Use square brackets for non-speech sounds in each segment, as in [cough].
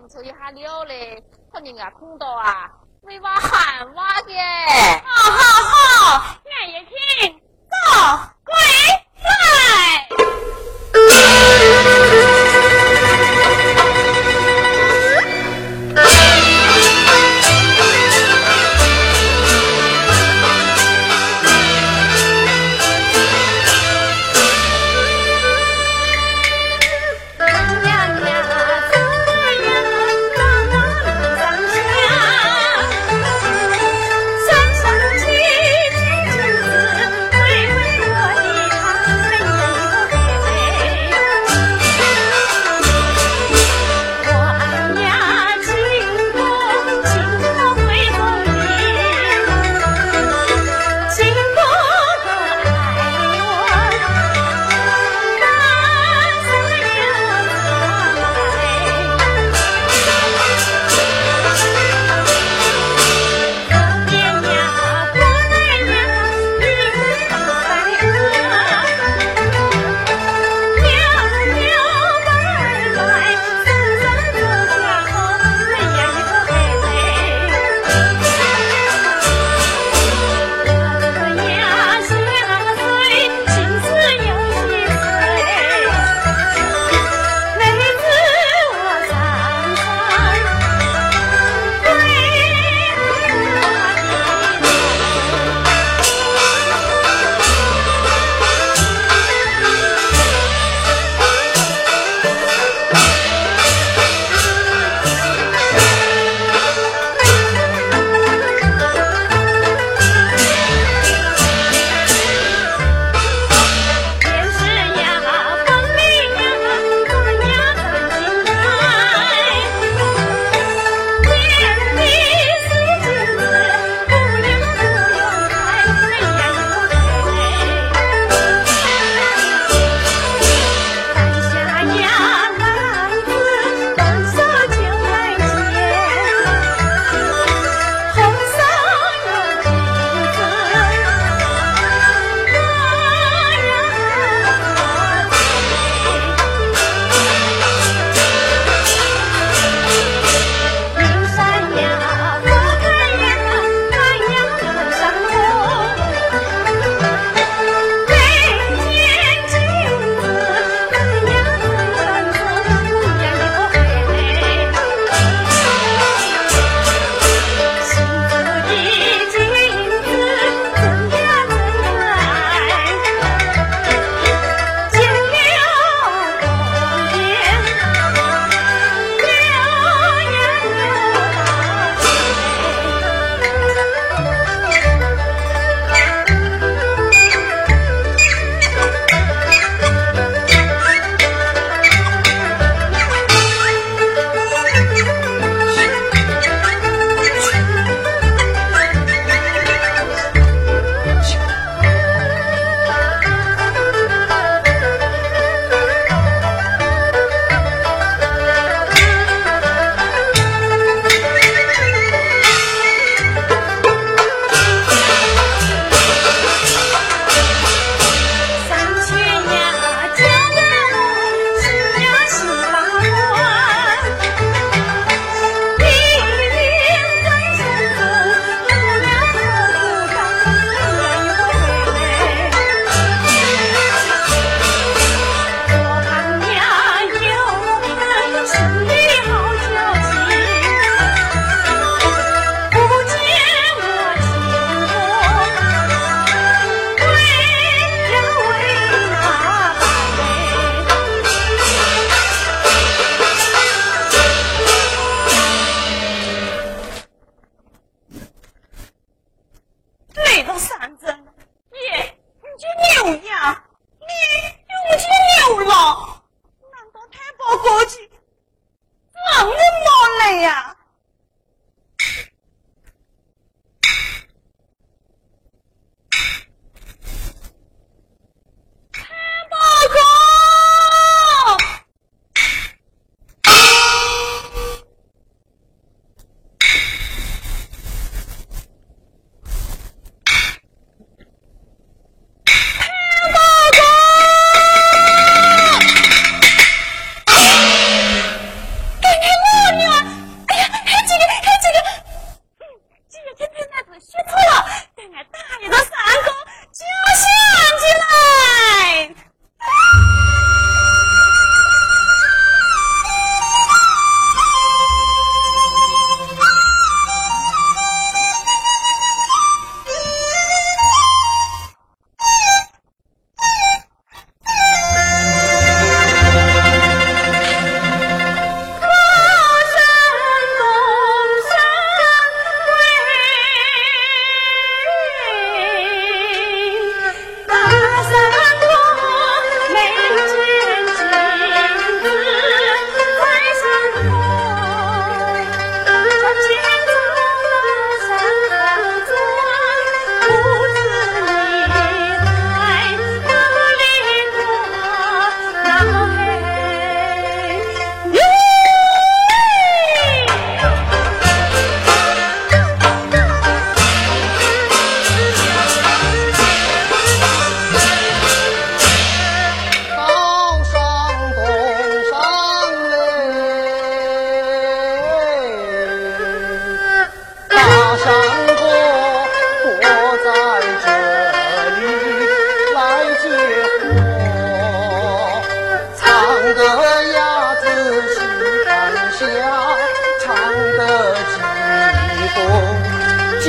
你出去下了嘞，好人家碰到啊，没挖喊挖的，好好好，看眼睛，走，过来。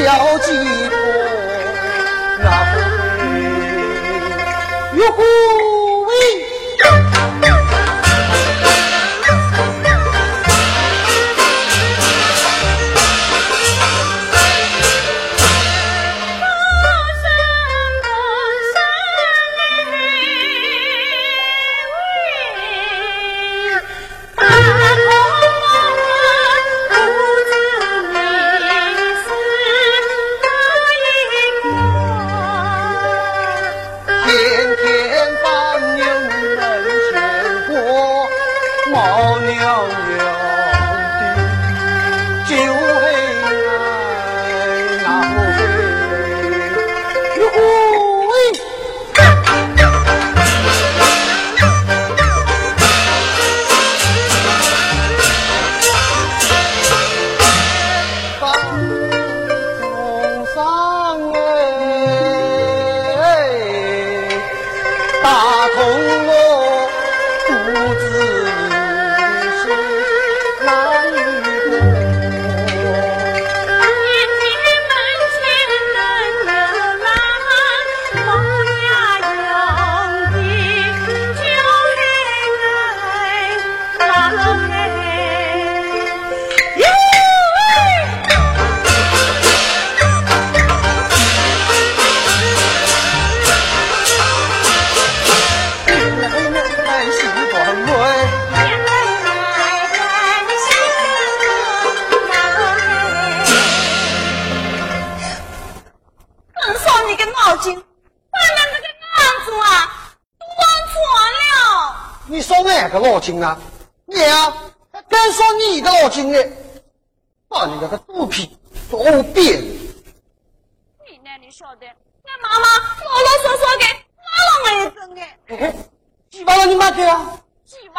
金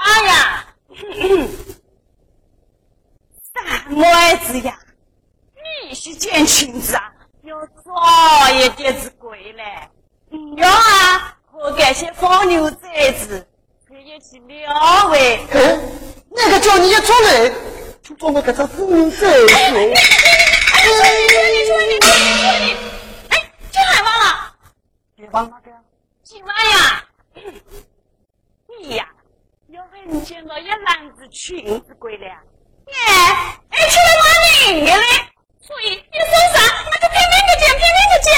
几万呀？[coughs] 三妹子呀，你是捡裙子啊，要早一点子归来。要啊，我感谢放牛崽子。可以去聊喂，那个叫你一出来，就装个个这妇女崽子。哎，你说你说你说你说你，哎，就喊忘了，别忘了的，几万呀？你呀，要很见到一篮子裙子归来，哎，哎，去。买领的嘞，所以你说啥，我就拼命的捡，拼命的捡。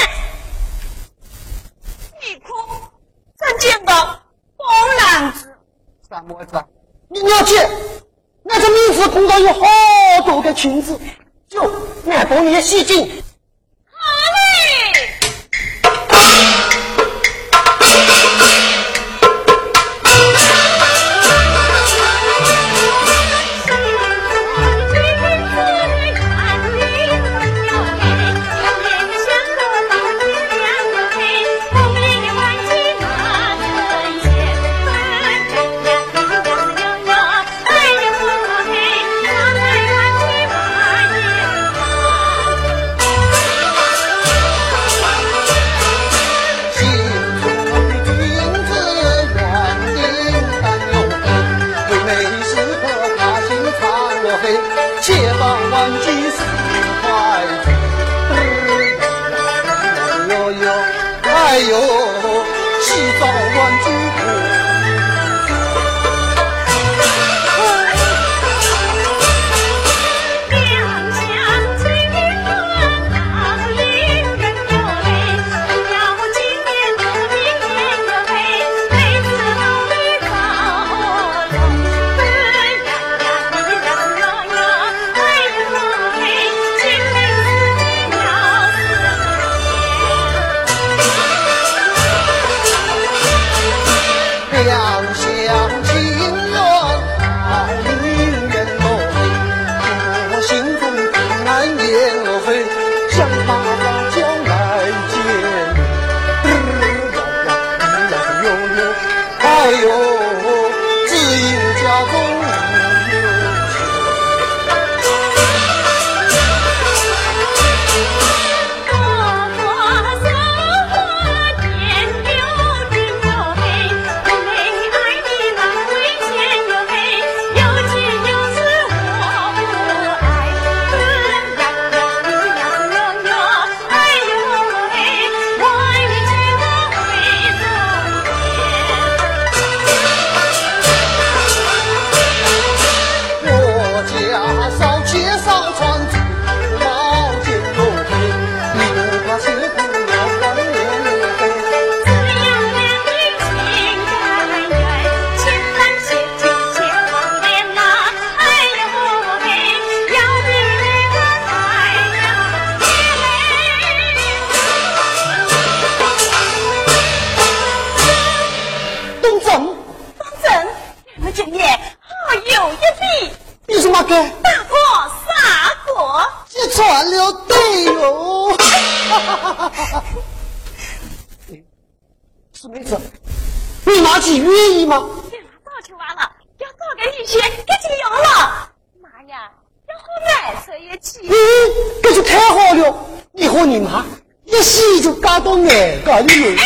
你哭，真见到包篮子。三妹子，你了解，那这名字碰到有好多个裙子，就俺帮你洗净。今年好有一米。你说嘛哥？大哥，三哥，揭穿了对哟。是妹子，你妈去愿意吗？给妈早就完了，要早给你去，赶紧要了。妈呀，要和奶生一起？嗯，这就太好了，你和你妈一洗就感到爱，感觉。哎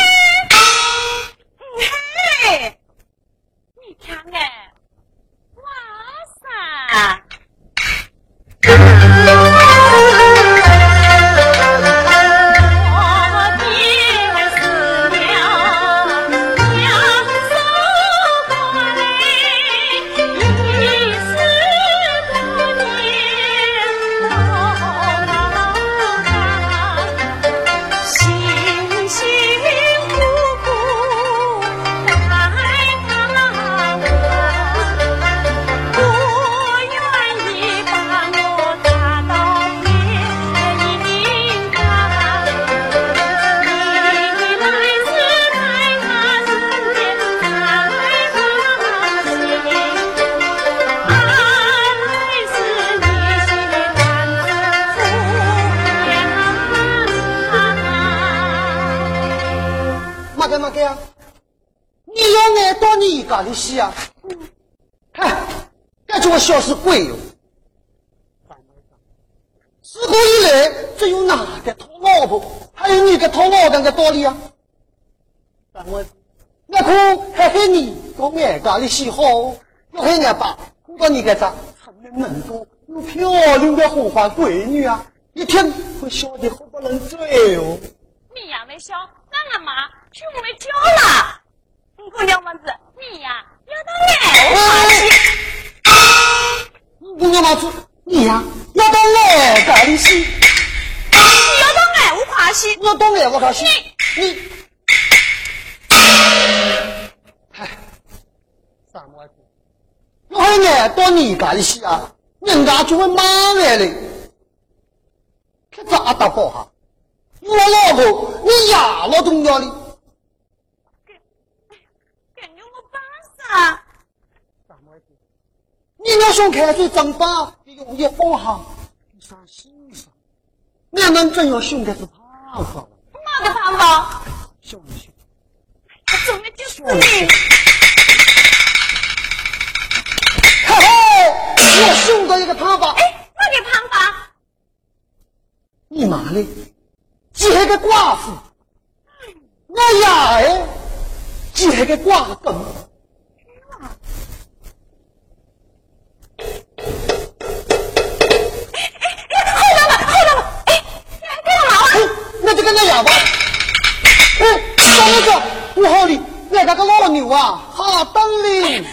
小是贵哟！自古以来，只有哪个讨老婆，还有你个讨老干的道理啊？三我那可还害你到俺家里洗好，要害俺爸顾到你个咋聪明能多又漂亮的红花闺女啊！一听会笑得好不能嘴哦。你呀没笑，那俺妈去屋里叫了。姑娘子，你呀要到我胯下；姑娘子，你呀要到我干洗。你要到我胯下，我到我胯下。你你，嗨，三毛钱，我还爱到你干洗啊！人家就会骂我了，看咋打抱哈！我老婆，你压了重要的。啊！你要想开始增发，不容易不好。第三是你？我们真要想的是他发。哪个胖发？一李。我准备就是你。看哦，我凶到一个胖发。哎，哪个胖发？你妈嘞！接个寡妇。我呀哎，接个寡妇。哑巴，哎，大哥子，我好哩，俺那个老牛啊，好等哩。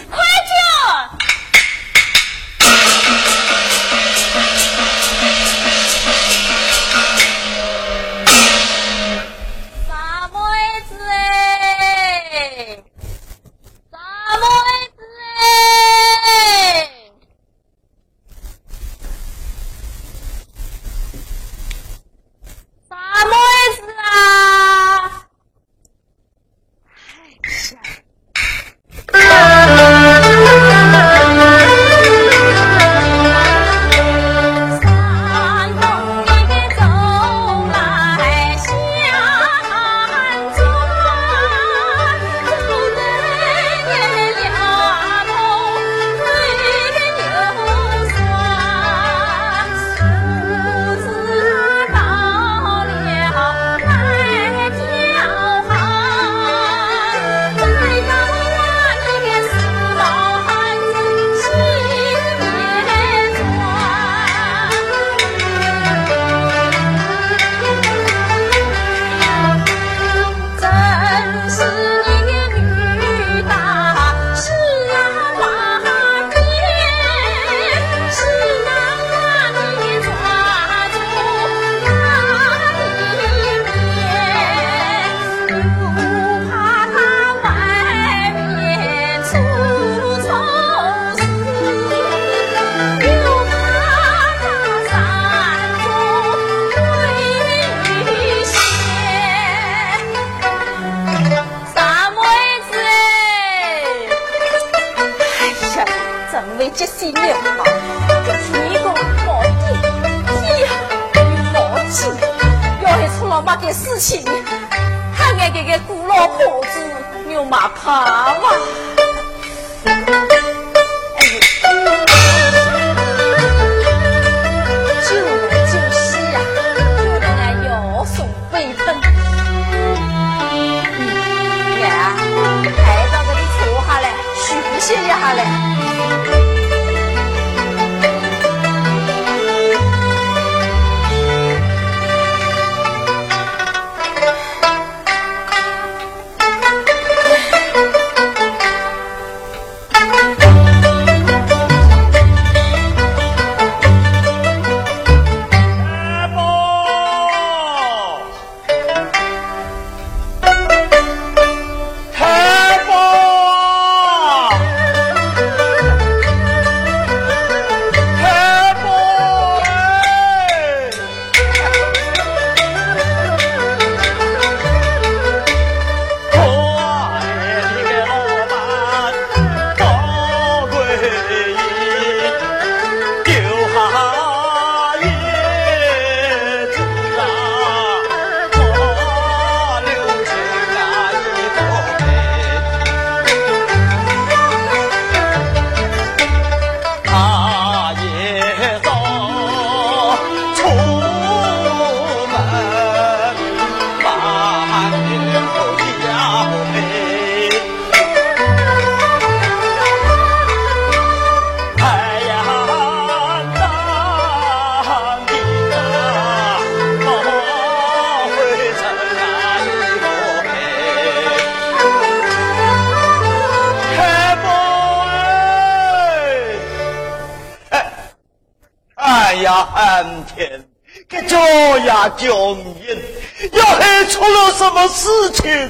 哎呀安天给脚呀脚印要是出了什么事情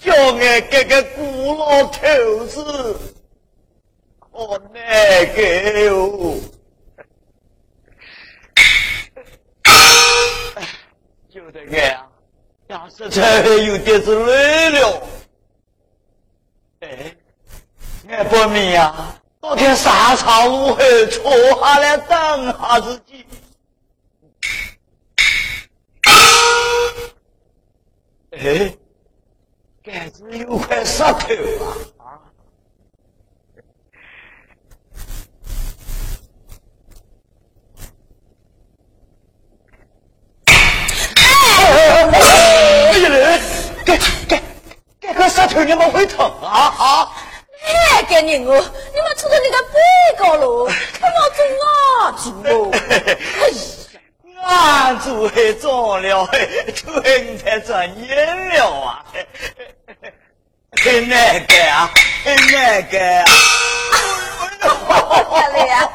叫俺给个古老头子可难个哟就这个呀呀实在有点子累了。哎爱波米呀昨天三场午后坐下来等下自己。哎，杆子有块石头啊！哎呀嘞，这这这个石头你们会疼啊啊！哎，给你我，你们出到那个背高喽，看我中啊，中哦！俺做还中了，春才转眼了啊！很难干啊，很难干啊！呀嘞呀，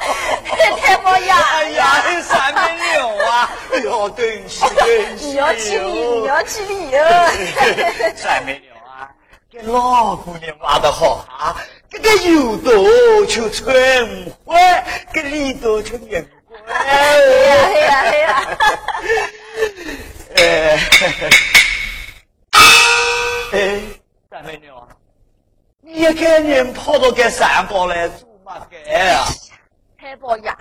太冒呀！哎呀，三百六啊！哎呦，对不起，对不起，你要起立，你要起立哦！[laughs] 三百六给老姑娘挖的好啊！这个油多就春花，这里多就年瓜。哎呀哎呀哎呀！哎，哎，三百六啊，你一个人跑到这山坡来做嘛干啊？太冒呀！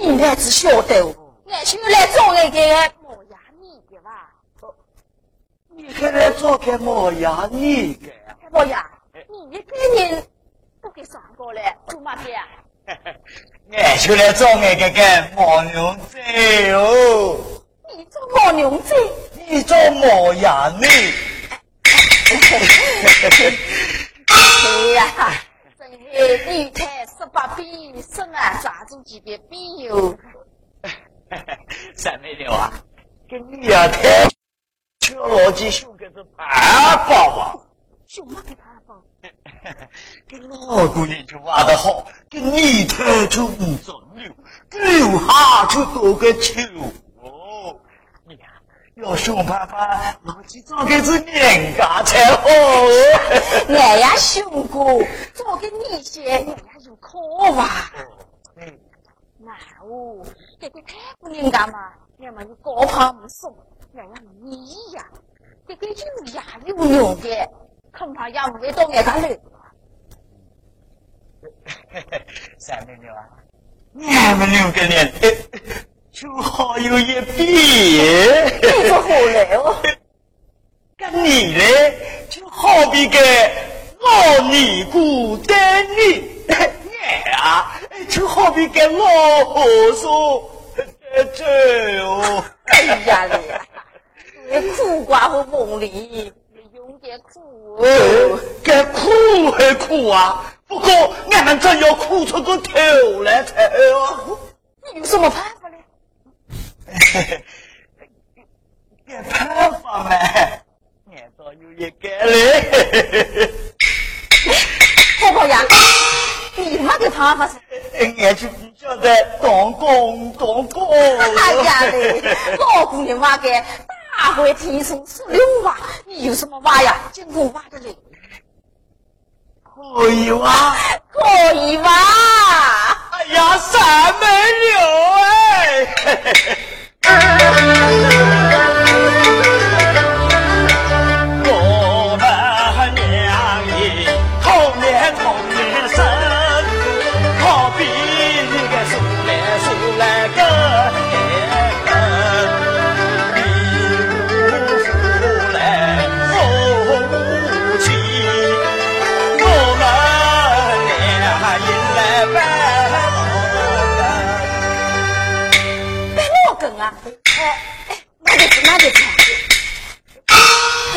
你还是晓得哦，俺就来找那个冒呀你的吧。你还来找个毛呀你个你一个人都给上过 [laughs] 来做嘛的呀？俺就来找俺这个毛牛仔哦，你做毛牛仔？你做毛呀你？[laughs] 哎呀，真是女才十八变，生啊抓住几遍变哟！[laughs] 三妹六啊，跟你呀太吃老几熊个是办法吧？熊嘛给他放，跟老姑娘就挖得好，跟你太就不中了，留下就多个球哦。你呀，要想办法老几找个是人家才好。俺呀熊哥，做给你些，俺呀有可哇。嗯，那哦，这个太不人家嘛，俺们有高攀不送，俺呀你呀，这个有呀有用的，恐怕也不会到俺家来。三妹六啊，俺们六个人就好有一比。你说好来哦，跟你嘞，就好比个老尼姑带你，[laughs] 俺啊，就好比个老和尚带走哦。哎呀嘞，你苦瓜和梦里，你用点苦哦。该哭还哭啊，不过俺们真要哭出个头来才好。你有什么办法呢？[laughs] 个办法嘛，俺倒有一个嘞。太婆 [laughs] 呀，你 [laughs] 妈的办法是？俺就不晓得当工当工。哎呀嘞，老姑娘挖个大会天生十六娃，你有什么娃呀？经过挖的嘞，可以挖！可以挖？哎呀，三百六哎！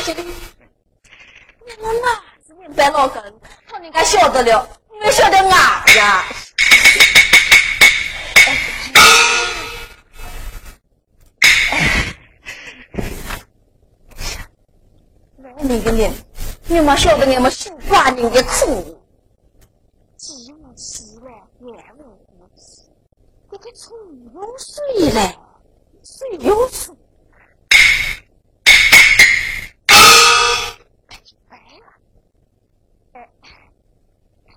这个，你们哪是你白老根？他人家晓得了，你们晓得俺呀？那个人，你们晓得俺们守寡人的苦，既无吃嘞，也无苦吃，这个葱有水嘞，水有水。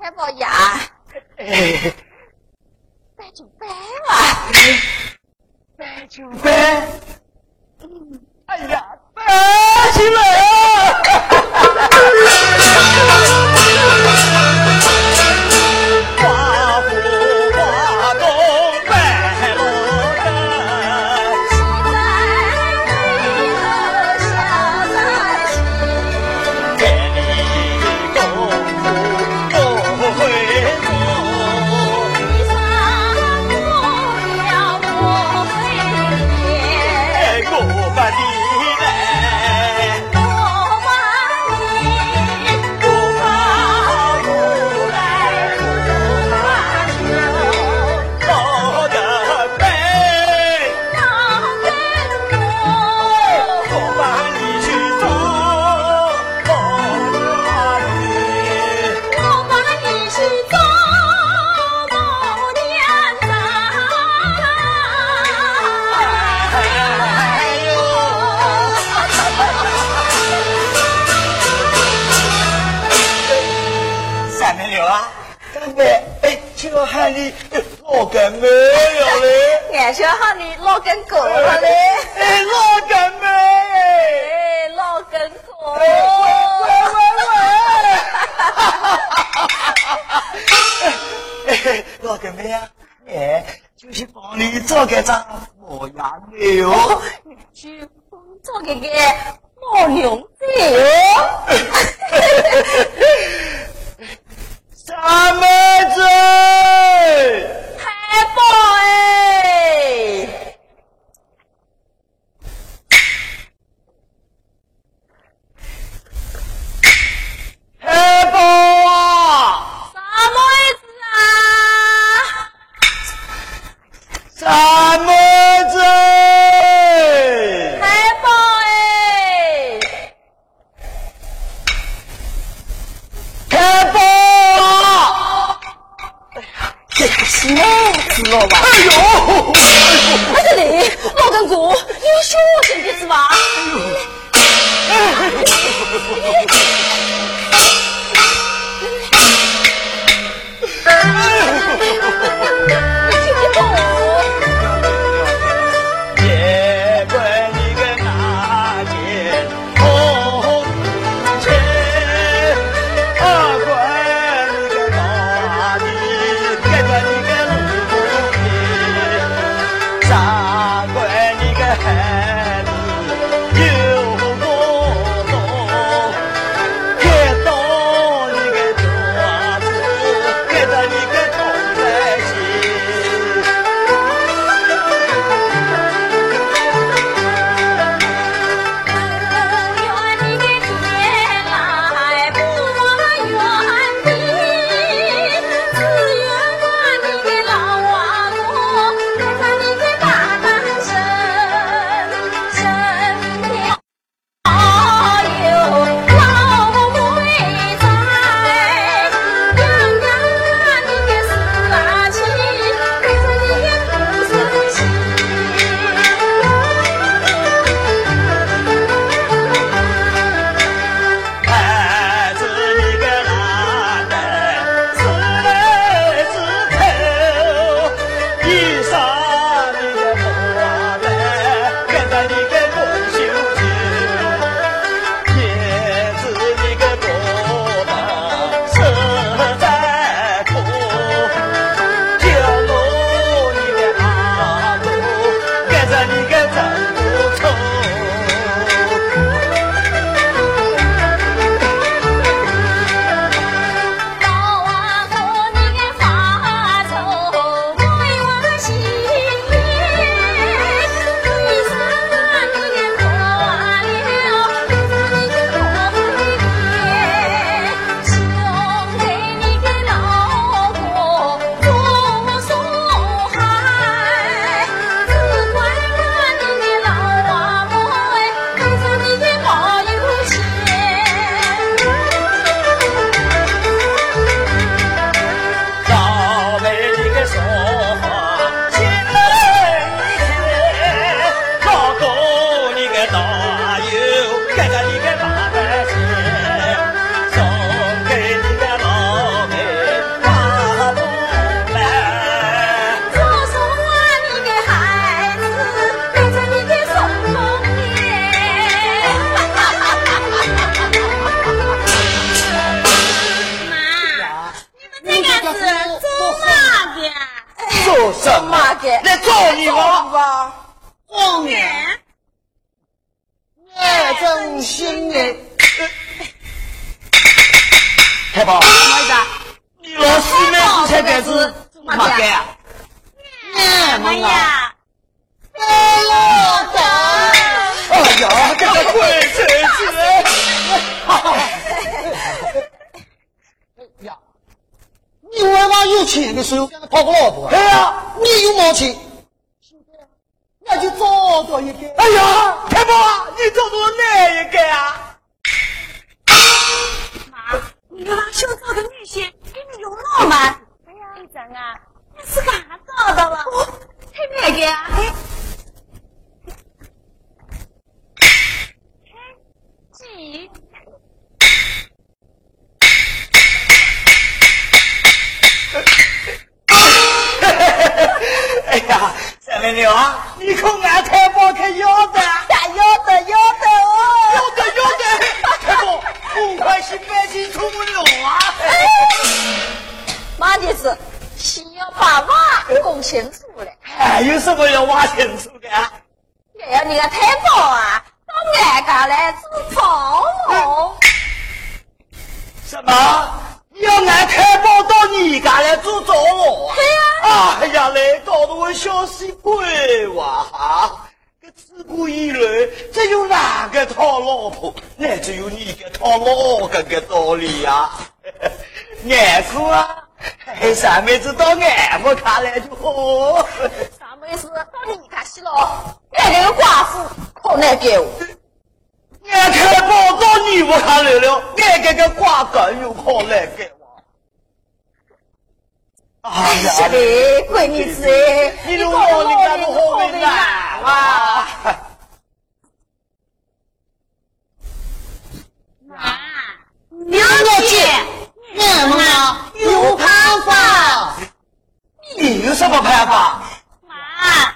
ค่บอยาแปะจุ๊บแปะว่ะแปะจุ๊บแปะไอ้ยาแปะใช่ไหม 那个是做嘛的？做什么？的？来找你了？红颜，我正心的。太保，什么？意思？你老师呢？之前便是嘛的？什么？呀？哎呀，这个鬼神经！呀，你外妈有钱的时候跟他讨个老婆？哎呀，你有毛钱？那就找到一个。哎呀，太保，你找到哪一个啊？妈，你妈想找个女婿给你用老吗？哎呀，你真啊，你是干啥找到了？太哪个啊？几？哎呀，三妹妞啊，你可俺太保可要的，要得要得哦。要得要得，太保，五块钱百斤出不了啊！妈的是，先要把娃供清楚了。还有什么要挖清楚的？哎呀你个太保啊，到俺家来做保姆。什么？你要俺太保到你家来做找我？对呀、哎呀嘞，搞得我小心鬼哇哈！这自古以来，只有哪个讨老婆，那只有你个讨老公个道理呀、俺说啊，哎，三妹子到俺们看来就好。三妹子到你家去了，俺这个寡妇可难给我。俺太保到你们看来了，俺这个瓜梗又可难给我。哎是呀，的，闺女子哎，你的搞我你干不好为难啊！[laughs] 妈，了解，俺们啊有办法。你有什么办法？妈，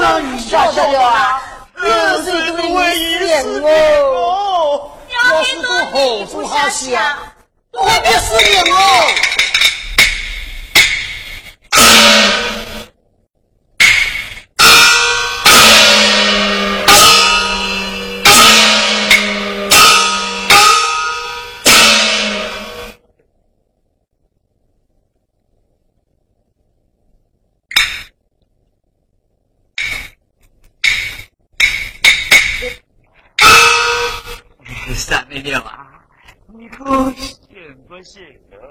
就是让你晓得了啊，又是一个唯一死哦。哦。要是都后手下下，我会变死人哦。你可行不行啊？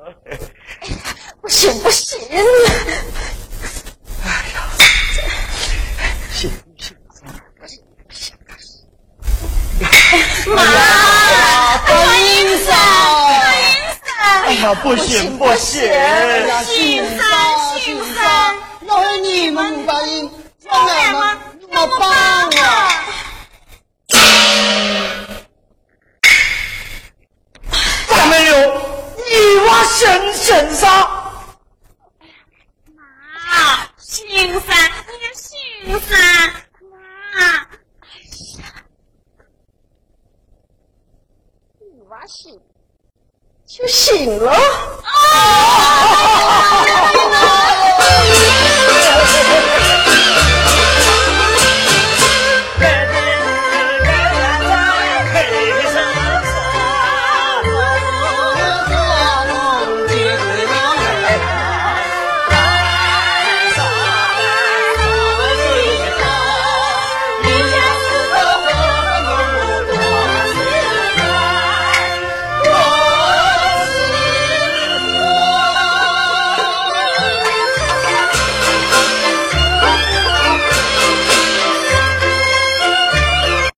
不行不行，行行，大英嫂，哎呀，不行不行，哎呀，新嫂新嫂，要是。你们不答应，叫俺们怎么办娃生醒噻！妈，醒噻，你醒噻，妈。哎呀，你娃醒就醒了。啊！